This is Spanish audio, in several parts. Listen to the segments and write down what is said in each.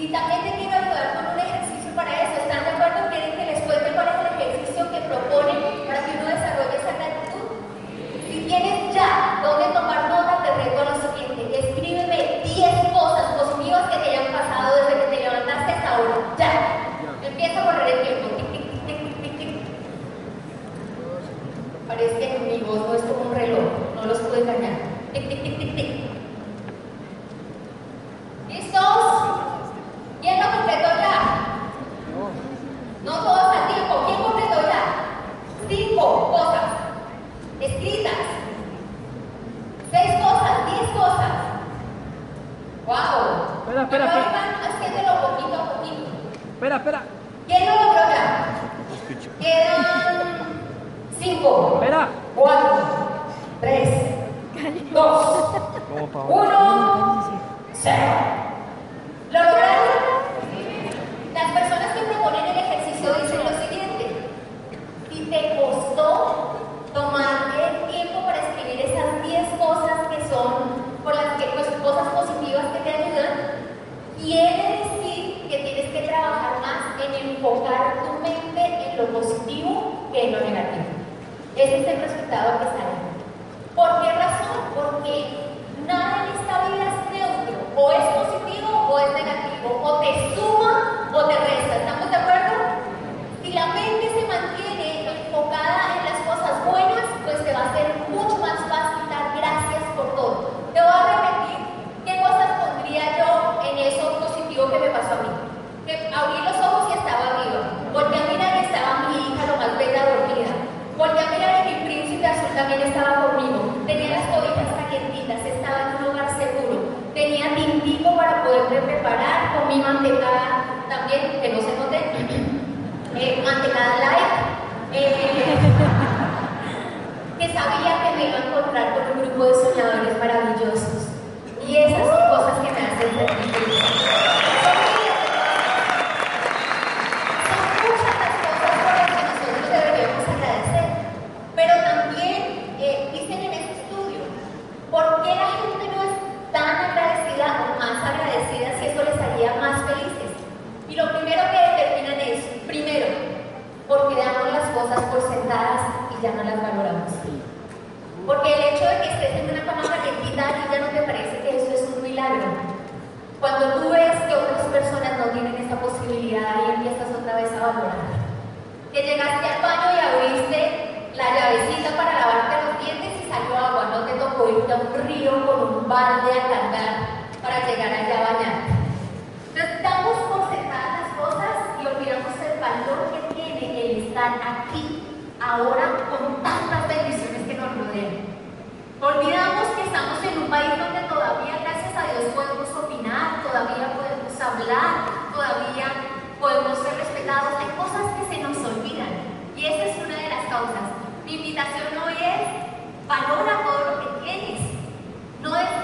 Y también te también, que no se note, eh, ante cada live, eh, que sabía que me iba a encontrar con un grupo de soñadores maravillosos. Y esas son cosas que me hacen feliz. ya no las valoramos. Porque el hecho de que estés en una cama calientita a ya no te parece que eso es un milagro. Cuando tú ves que otras personas no tienen esa posibilidad y empiezas otra vez a valorar. Que llegaste al baño y abriste la llavecita para lavarte los dientes y salió agua, no te tocó irte a un río con un balde a cantar para llegar allá a bañar. ahora con tantas bendiciones que nos rodean. Olvidamos que estamos en un país donde todavía, gracias a Dios, podemos opinar, todavía podemos hablar, todavía podemos ser respetados. Hay cosas que se nos olvidan y esa es una de las causas. Mi invitación hoy es valora todo lo que tienes. No es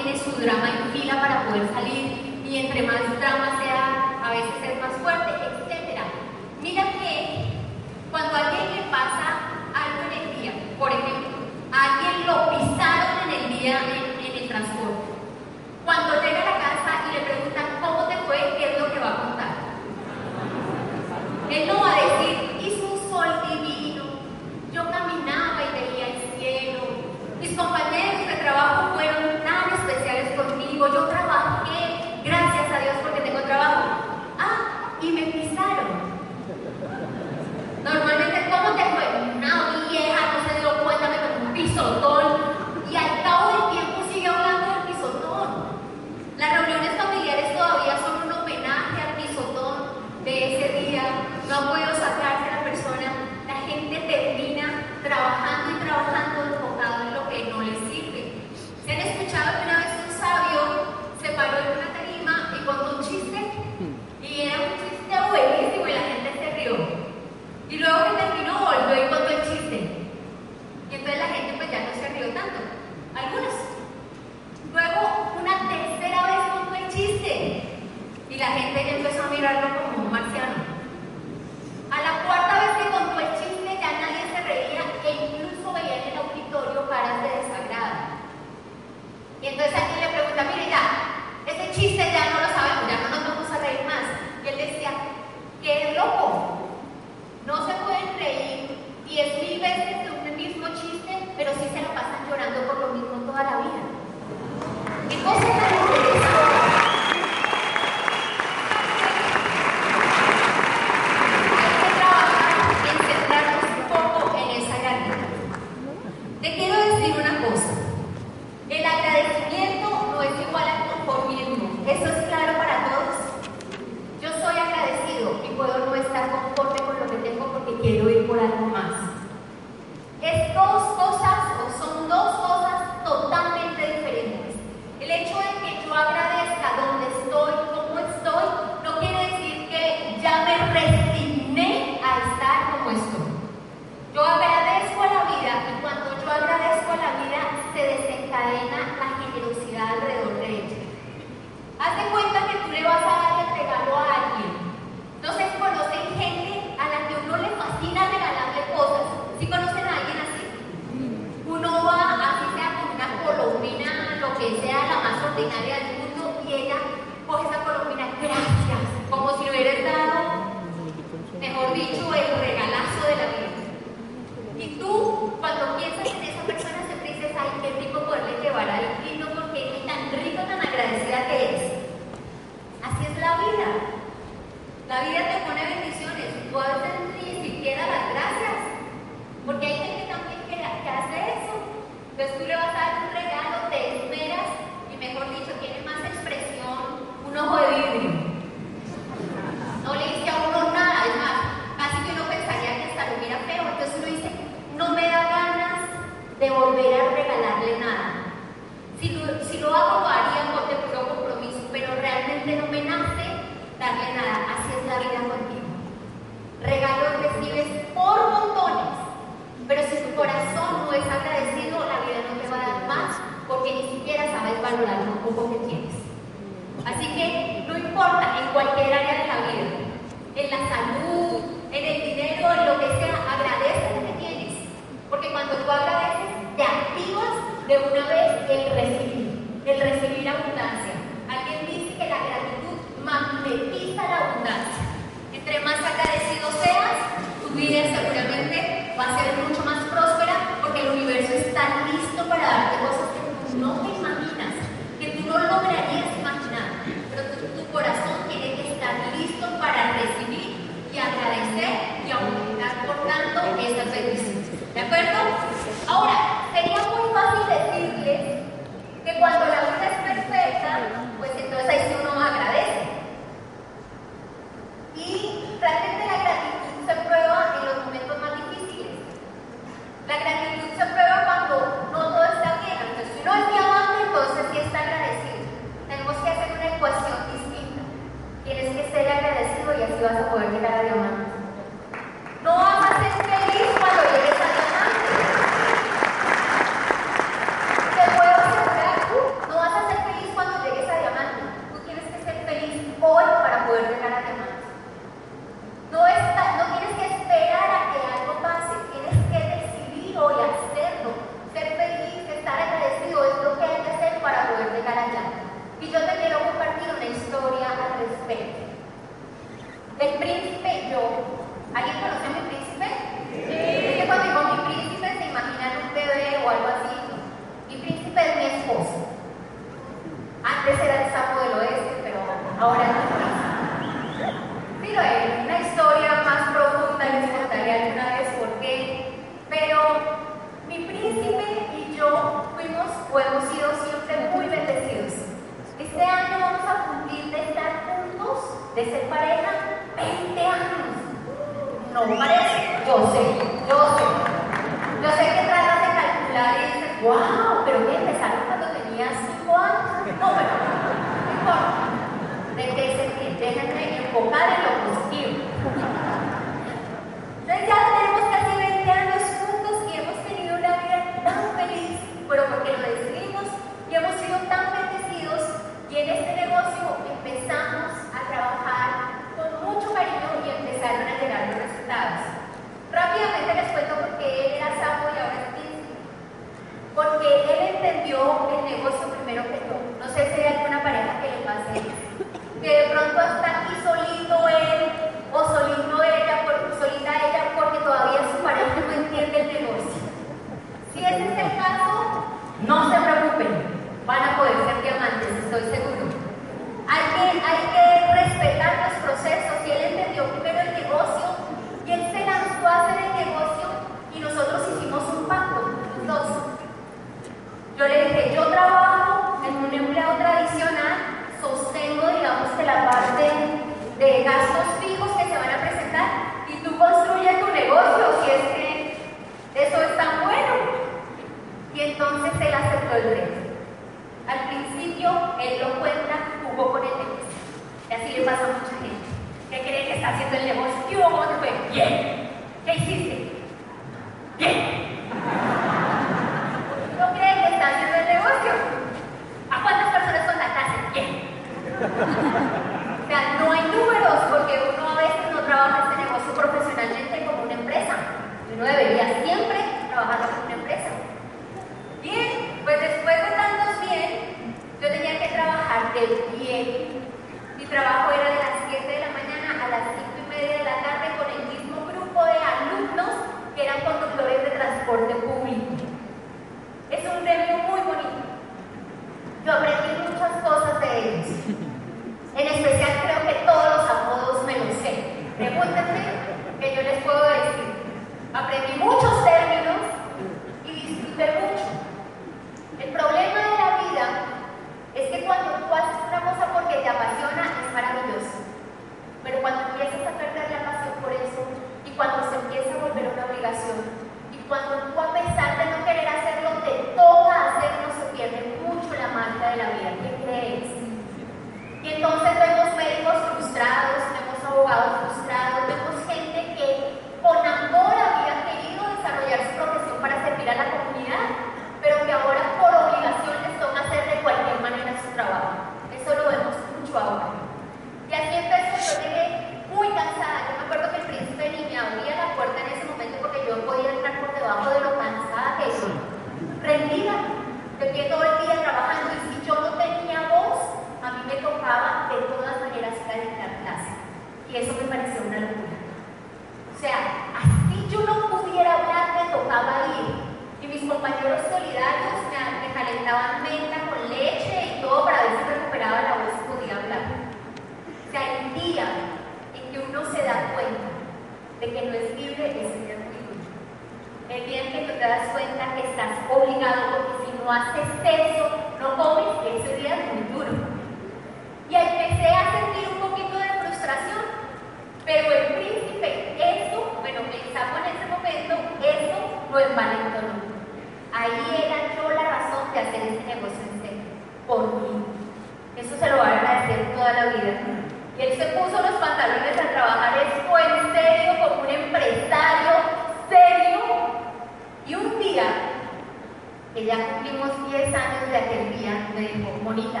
ya cumplimos 10 años de aquel día, me dijo, Monita,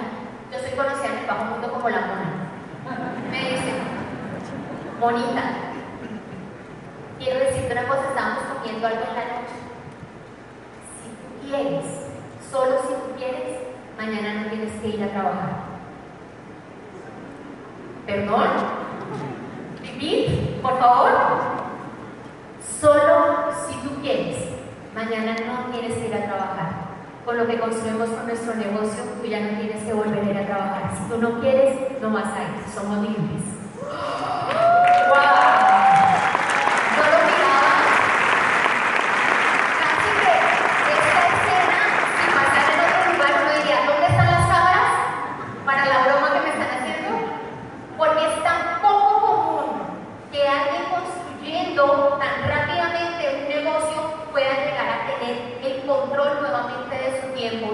yo soy conocida en el bajo mundo como la mona. Me dice, Monita, quiero decirte una cosa, estábamos comiendo algo en la noche. Si tú quieres, solo si tú quieres, mañana no tienes que ir a trabajar. ¿Perdón? ¿Vivir? Por favor. Solo si tú quieres, mañana no tienes que ir a trabajar con lo que construimos con nuestro negocio, tú ya no tienes que volver a ir a trabajar. Si tú no quieres, no a ir. Somos libres. ¡Wow!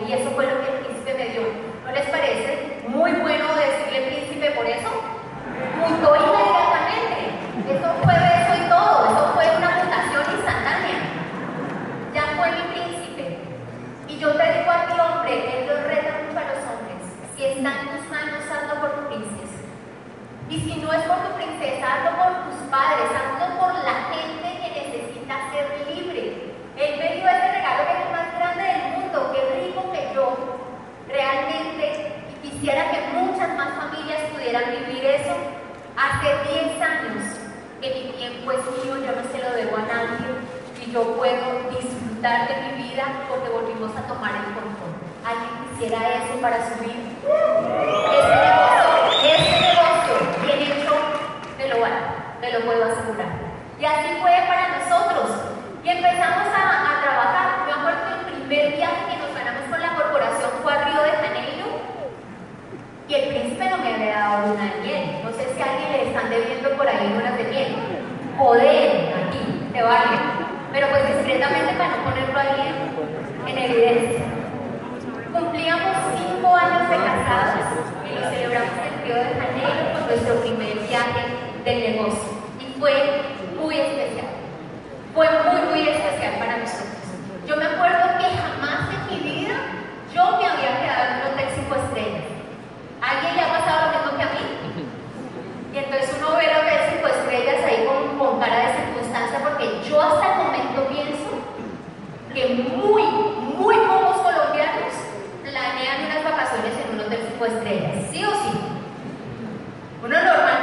y eso fue lo que el príncipe me dio. ¿No les parece muy bueno decirle príncipe por eso? Mutó inmediatamente. Eso fue eso y todo. Eso fue una mutación instantánea. Ya fue mi príncipe. Y yo te digo a ti, hombre, él lo reta mucho a los hombres. Si está en tus manos, por tu princesa. Y si no es por tu princesa, hazlo por tus padres, hazlo por la gente que necesita ser libre. Él me dio ese regalo que es más grande del mundo, que rico que yo. Realmente quisiera que muchas más familias pudieran vivir eso. Hace 10 años que mi tiempo es mío, yo no se lo debo a nadie y yo puedo disfrutar de mi vida porque volvimos a tomar el control. ¿Alguien quisiera eso para su vida? Este negocio, este negocio bien hecho, te lo, te lo puedo asegurar. Y así fue para nosotros. Y empezamos a, trabajar. Me acuerdo que el primer viaje que nos ganamos con la corporación fue a Río de Janeiro. Y el príncipe no me había dado una de miel. No sé si a alguien le están debiendo por ahí unas de miel. Poder, aquí, te vale. Pero pues discretamente para no ponerlo ahí en, en evidencia. Cumplíamos cinco años de casados y lo celebramos en Río de Janeiro con nuestro primer viaje del negocio. Y fue muy especial fue muy, muy especial para nosotros. Yo me acuerdo que jamás en mi vida yo me había quedado en un hotel cinco estrellas. ¿Alguien le ha pasado lo mismo que a mí? Y entonces uno ve el hotel cinco estrellas ahí con, con cara de circunstancia, porque yo hasta el momento pienso que muy, muy pocos colombianos planean unas vacaciones en un hotel ¿sí o sí? Uno normalmente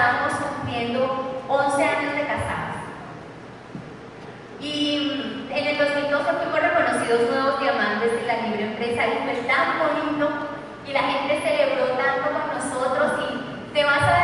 estábamos cumpliendo 11 años de casados. Y mm, en el 2012 fuimos reconocidos nuevos diamantes de la libre empresa y fue tan bonito y la gente celebró tanto con nosotros y te vas a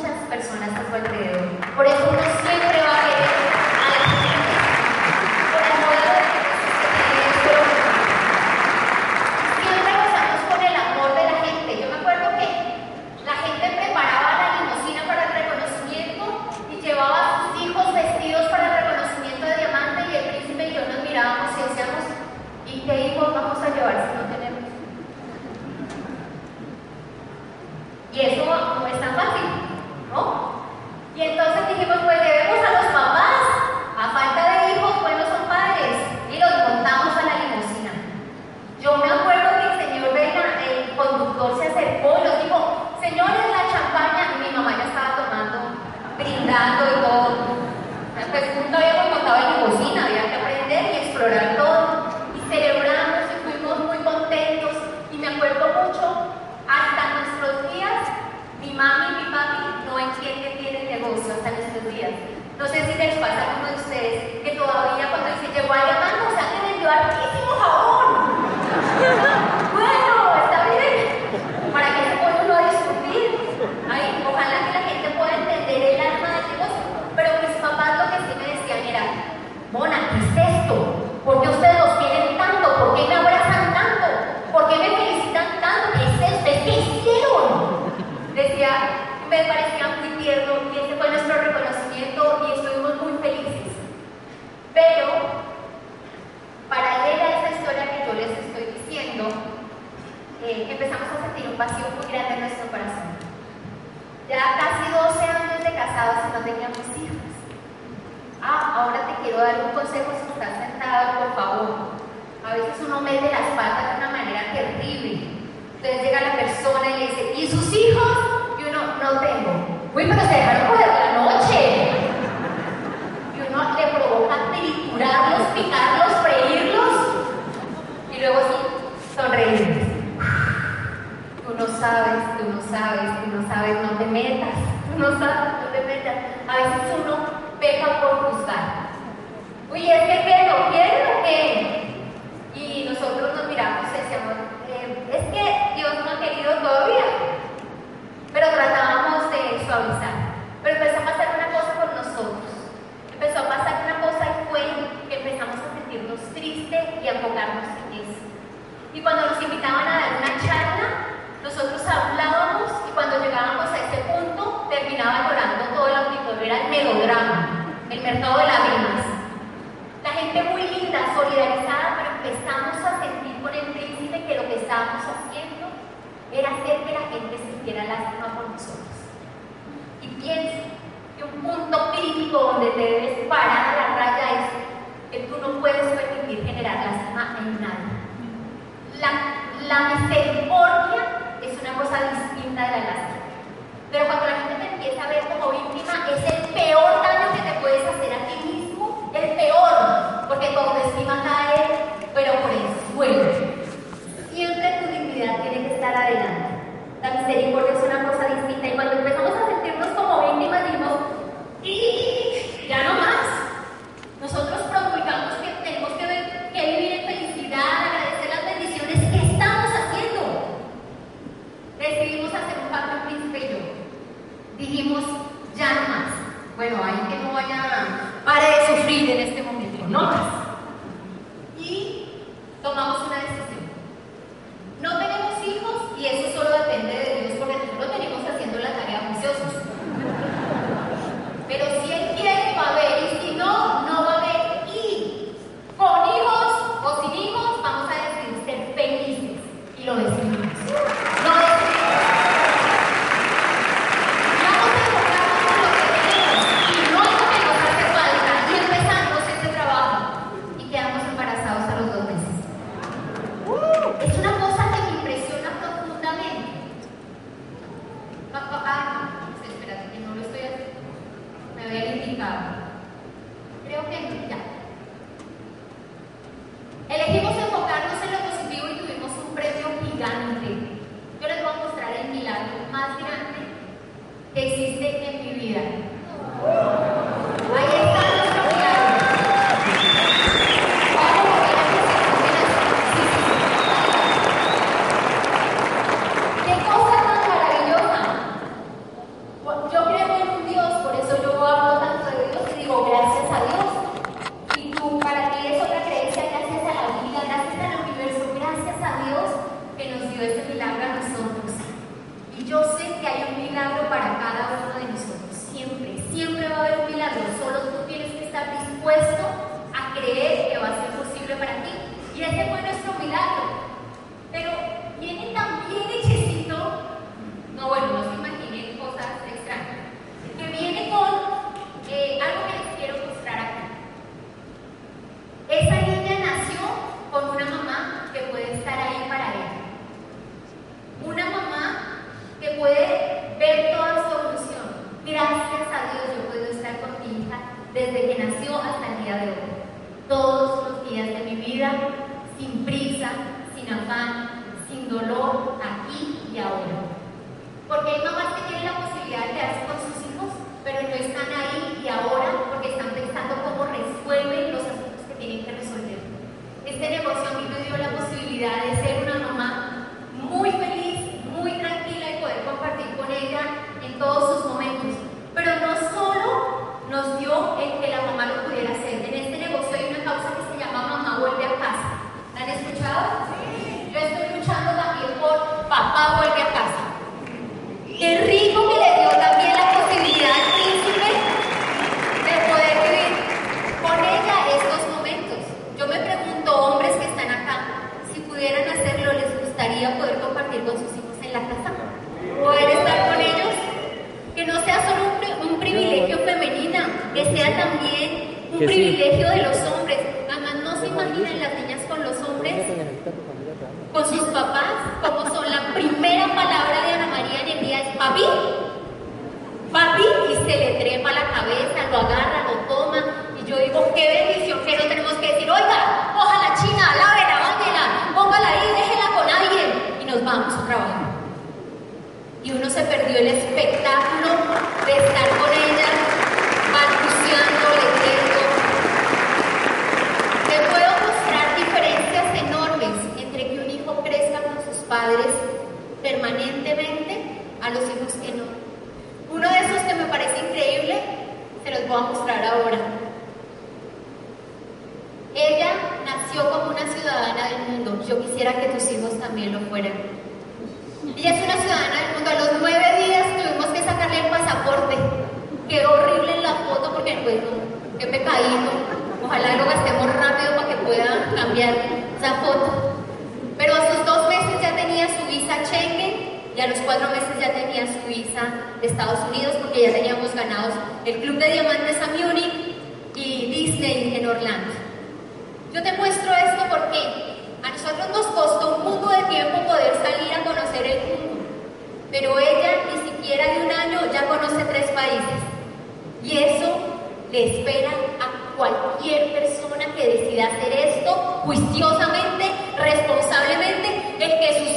muchas personas a su alrededor. Por eso uno siempre va estábamos haciendo era hacer que la gente sintiera lástima por nosotros. Y pienso que un punto crítico donde te debes parar la raya es que tú no puedes permitir generar lástima en nadie. La, misericordia es una cosa distinta de la lástima. Pero cuando la gente te empieza a ver como víctima, es el peor daño que te puedes hacer a ti mismo, el peor, porque tu autoestima cae, pero por el suelo adelante. La misericordia es una cosa distinta y cuando empezamos a sentirnos como víctimas dijimos ¡y ya no más! Nosotros promulgamos que tenemos que, ver, que vivir en felicidad, agradecer las bendiciones que estamos haciendo. Decidimos hacer un pacto príncipe y yo. Dijimos, ya no más. Bueno, hay que no vaya, para de sufrir en este momento, no más. Y tomamos una decisión. Hey.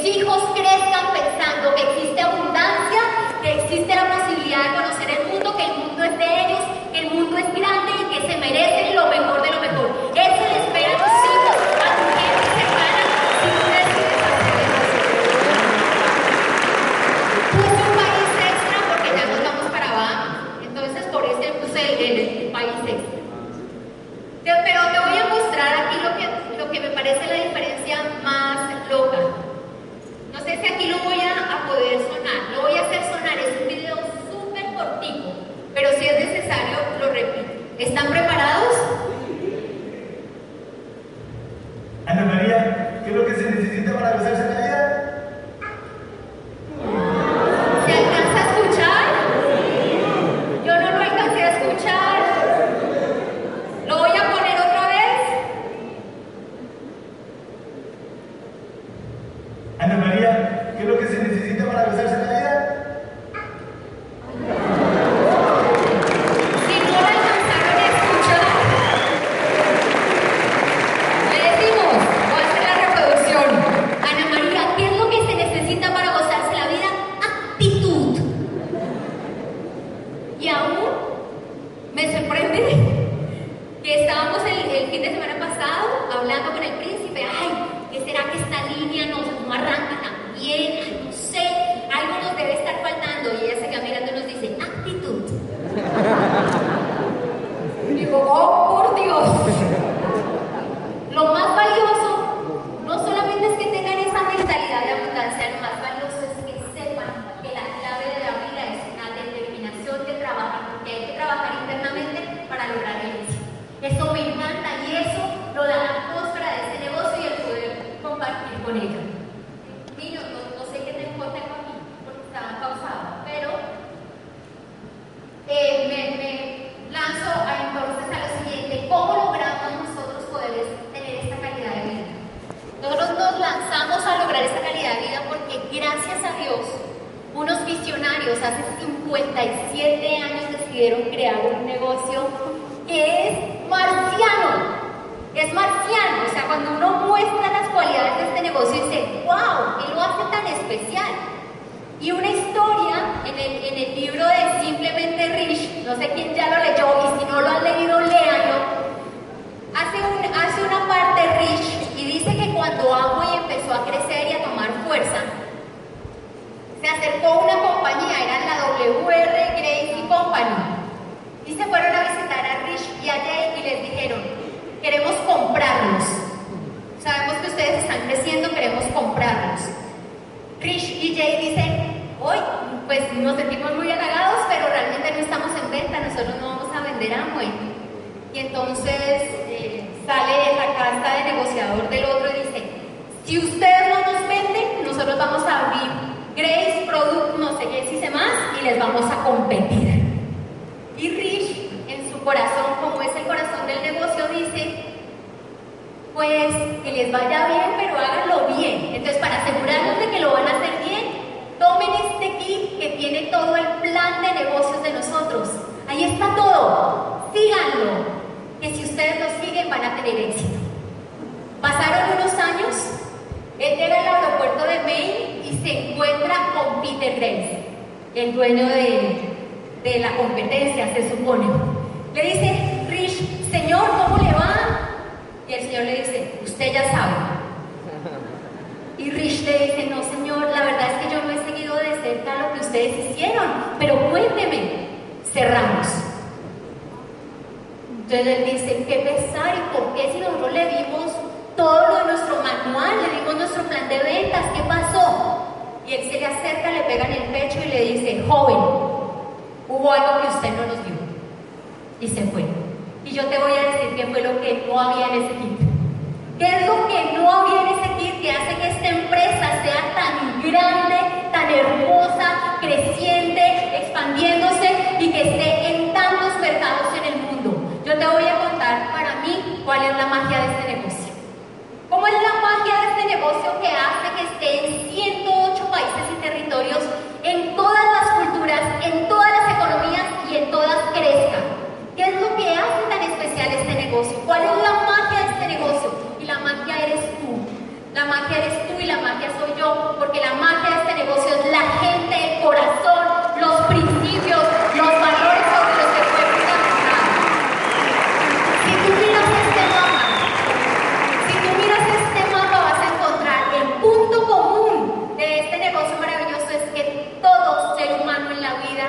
hijos crezcan pensando que existe abundancia, que existe la posibilidad de conocer el mundo, que el mundo es de ellos, que el mundo es grande y que se merecen lo mejor. Éxito. Pasaron unos años, él llega al aeropuerto de Maine y se encuentra con Peter Grace, el dueño de, de la competencia, se supone. Le dice, Rich, señor, ¿cómo le va? Y el Señor le dice, usted ya sabe. Y Rich le dice, no Señor, la verdad es que yo no he seguido de cerca lo que ustedes hicieron, pero cuénteme. Cerramos. Entonces él dice, qué pesar y por qué si nosotros le dimos todo de nuestro manual, le dimos nuestro plan de ventas, ¿qué pasó? Y él se le acerca, le pega en el pecho y le dice, joven, hubo algo que usted no nos dio. Y se fue. Y yo te voy a decir qué fue lo que no había en ese kit. ¿Qué es lo que no había en ese kit que hace que esta empresa sea tan grande, tan hermosa, creciente, expandiéndose y que esté en tantos mercados en el mundo? Yo te voy a contar para mí cuál es la magia de este negocio. ¿Cómo es la magia de este negocio que hace que esté en 108 países y territorios, en todas las culturas, en todas las economías y en todas crezcan? ¿Qué es lo que hace tan especial este negocio? ¿Cuál es la magia de este negocio? Y la magia eres tú. La magia eres tú y la magia soy yo, porque la magia de este negocio es la gente, el corazón, los principios, los valores sobre los que fue fundamentado. Si tú miras este mapa, si tú miras este mapa vas a encontrar el punto común de este negocio maravilloso es que todo ser humano en la vida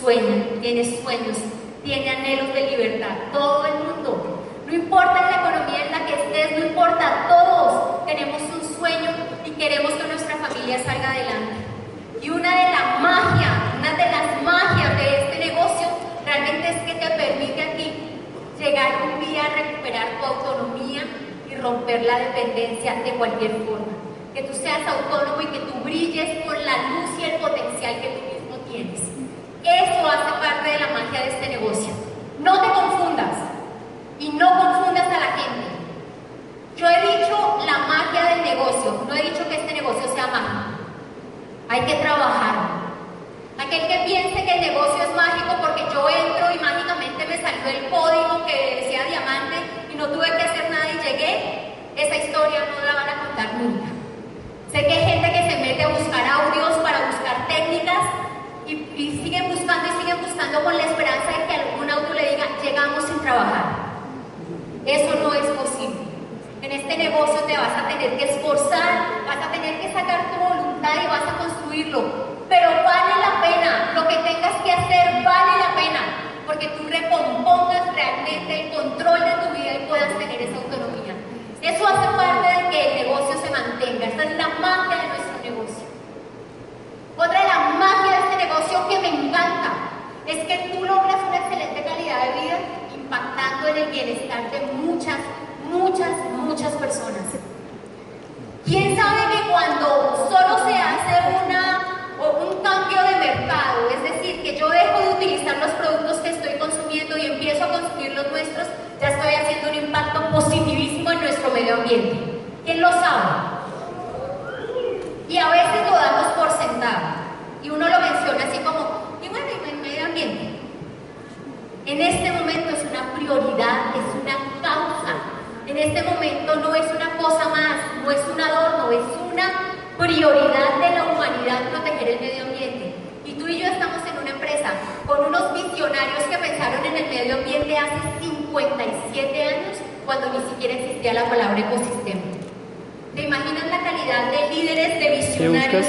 sueña, tiene sueños, tiene anhelos de libertad, todo el mundo. No importa la economía en la que estés, no importa, todos tenemos un sueño y queremos que nuestra familia salga adelante. Y una de las magias, una de las magias de este negocio realmente es que te permite a ti llegar un día a recuperar tu autonomía y romper la dependencia de cualquier forma. Que tú seas autónomo y que tú brilles por la luz y el potencial que tú mismo tienes. Eso hace parte de la magia de este negocio. No te confundas y no confundas a la gente. Yo he dicho la magia del negocio, no he dicho que este negocio sea mágico. Hay que trabajar. Aquel que piense que el negocio es mágico porque yo entro y mágicamente me salió el código que decía diamante y no tuve que hacer nada y llegué, esa historia no la van a contar nunca. Sé que hay gente que se mete a buscar audios para buscar técnicas y, y siguen buscando y siguen buscando con la esperanza de que algún auto le diga, llegamos sin trabajar. Eso no es posible. En este negocio te vas a tener que esforzar, vas a tener que sacar tu voluntad y vas a construirlo. Pero vale la pena, lo que tengas que hacer vale la pena, porque tú recompongas realmente el control de tu vida y puedas tener esa autonomía. Eso hace parte de que el negocio se mantenga. Esa es la magia de nuestro negocio. Otra de las magias de negocio que me encanta es que tú logras una excelente calidad de vida impactando en el bienestar de muchas, muchas, muchas personas. ¿Quién sabe que cuando solo se hace una, o un cambio de mercado, es decir, que yo dejo de utilizar los productos que estoy consumiendo y empiezo a consumir los nuestros, ya estoy haciendo un impacto positivismo en nuestro medio ambiente? ¿Quién lo sabe? Y a veces lo damos por sentado. 57 años cuando ni siquiera existía la palabra ecosistema. ¿Te imaginas la calidad de líderes, de visionarios?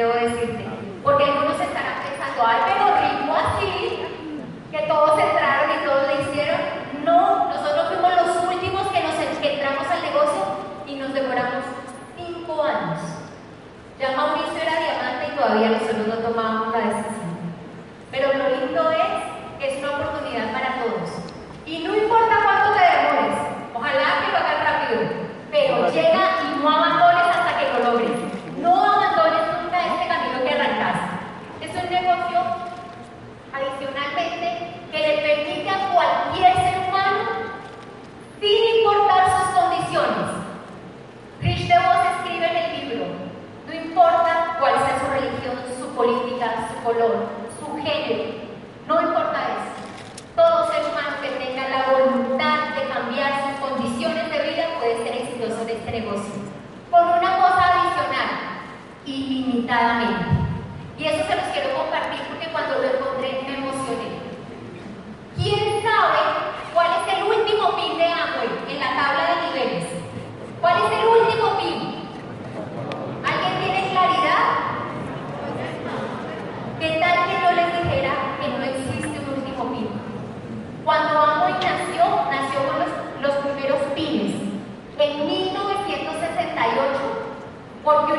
debo decirte color, su género, no importa eso. Todo ser humano que tenga la voluntad de cambiar sus condiciones de vida puede ser exitoso en este negocio. Por una cosa adicional, ilimitadamente.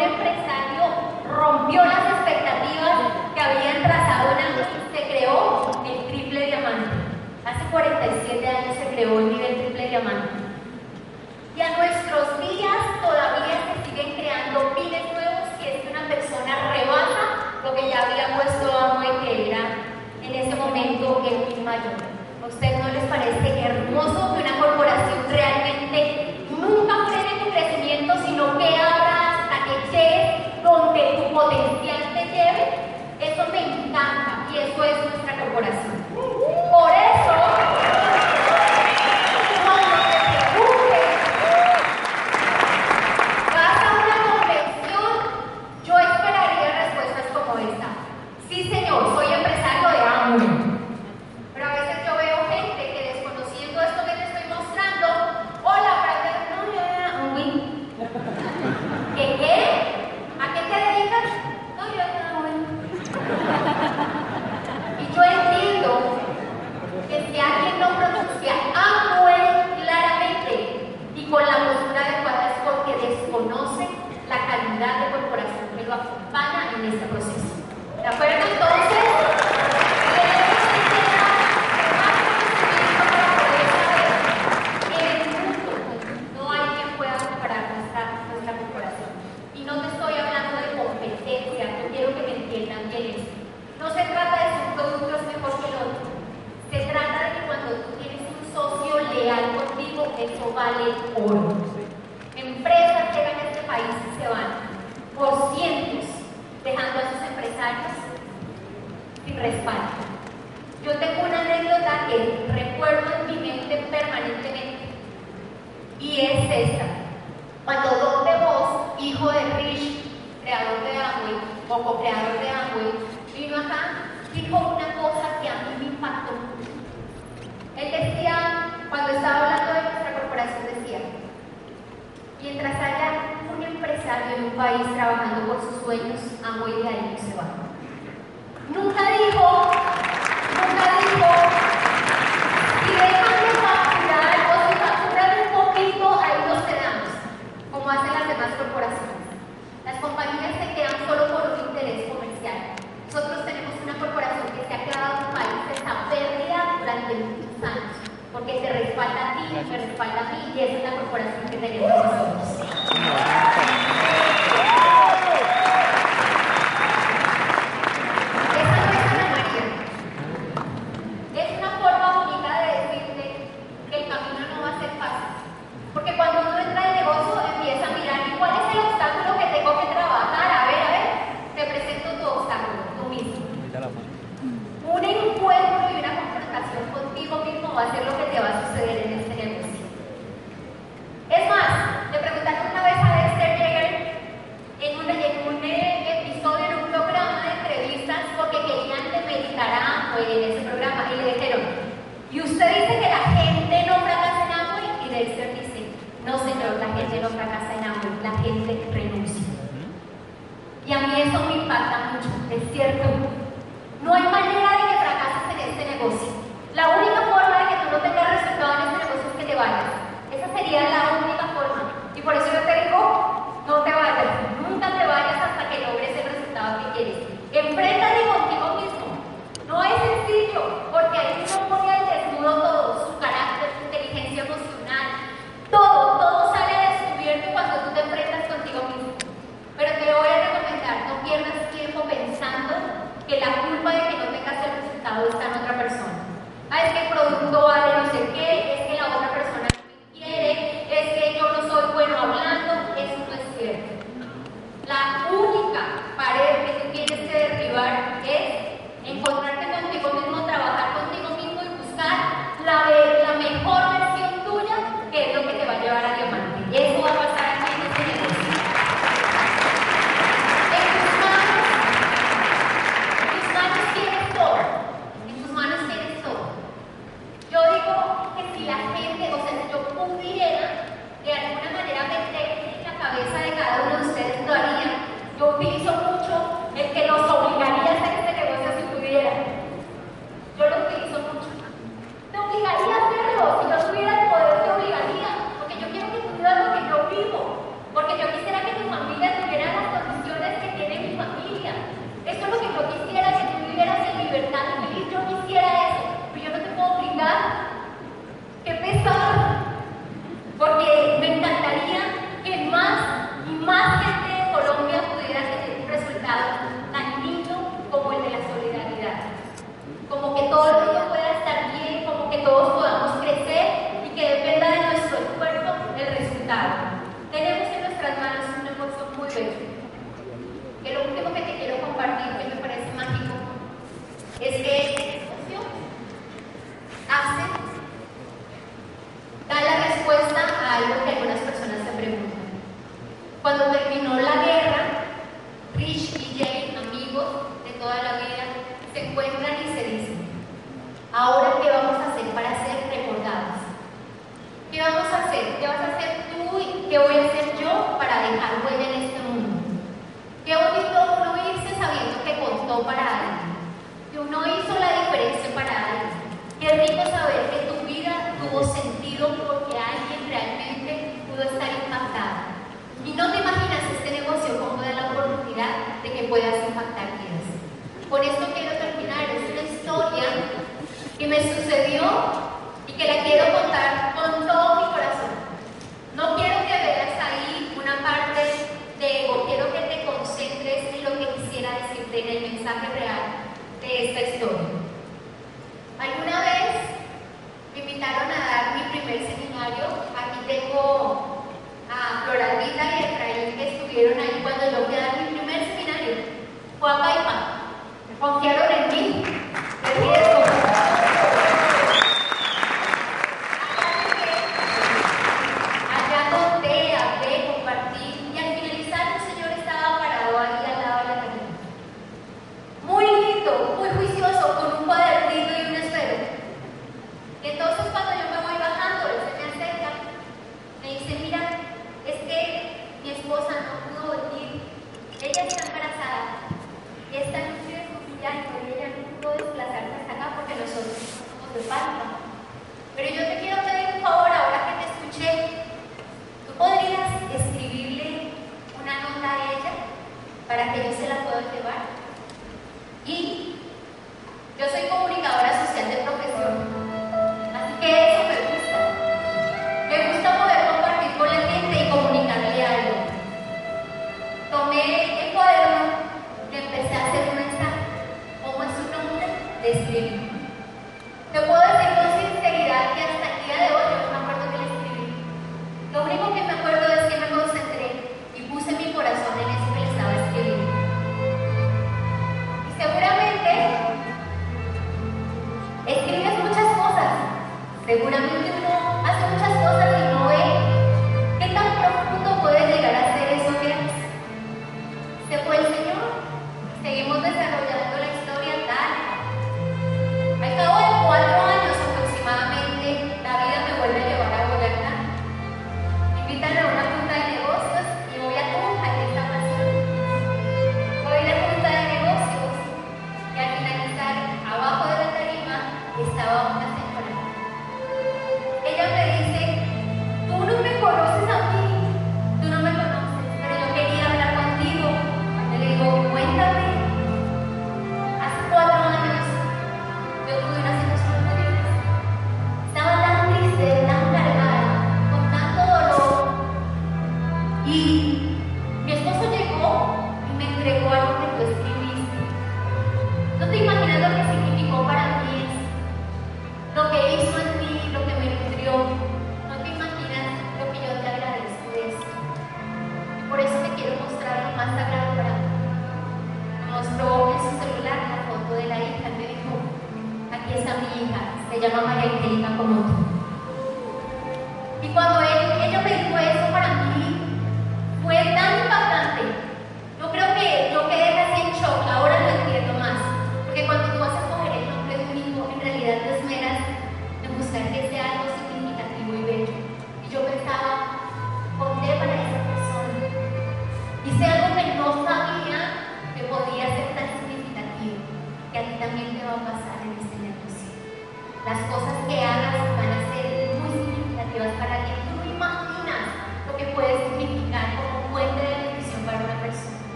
un empresario rompió las expectativas que habían trazado en algo y se creó el triple diamante. Hace 47 años se creó el nivel triple diamante. Y a nuestros días todavía se siguen creando miles nuevos si es que una persona rebasa lo que ya había puesto a que era en ese momento el mayor. ¿A ustedes no les parece hermoso que una un país trabajando por sus sueños, Amway de ahí no se va. Nunca dijo, nunca dijo, y déjame facturar o si facturar un poquito, ahí nos quedamos, como hacen las demás corporaciones. Las compañías se quedan solo por un interés comercial. Nosotros tenemos una corporación que se ha quedado en un país esta pérdida durante muchos años, porque se respalda a ti, te respalda a mí, y esa es la corporación que tenemos nosotros. Rico saber que tu vida tuvo sentido porque alguien realmente pudo estar impactado. Y no te imaginas este negocio como da la oportunidad de que puedas impactar vidas. Con esto quiero terminar. Es una historia que me sucedió y que la quiero contar con todo mi corazón. No quiero que veas ahí una parte de ego, quiero que te concentres en lo que quisiera decirte, en el mensaje real de esta historia. Alguna vez me invitaron a dar mi primer seminario. Aquí tengo a Floralvita y a Efraín que estuvieron ahí cuando yo fui a dar mi primer seminario. Fue a Paipa. Confiaron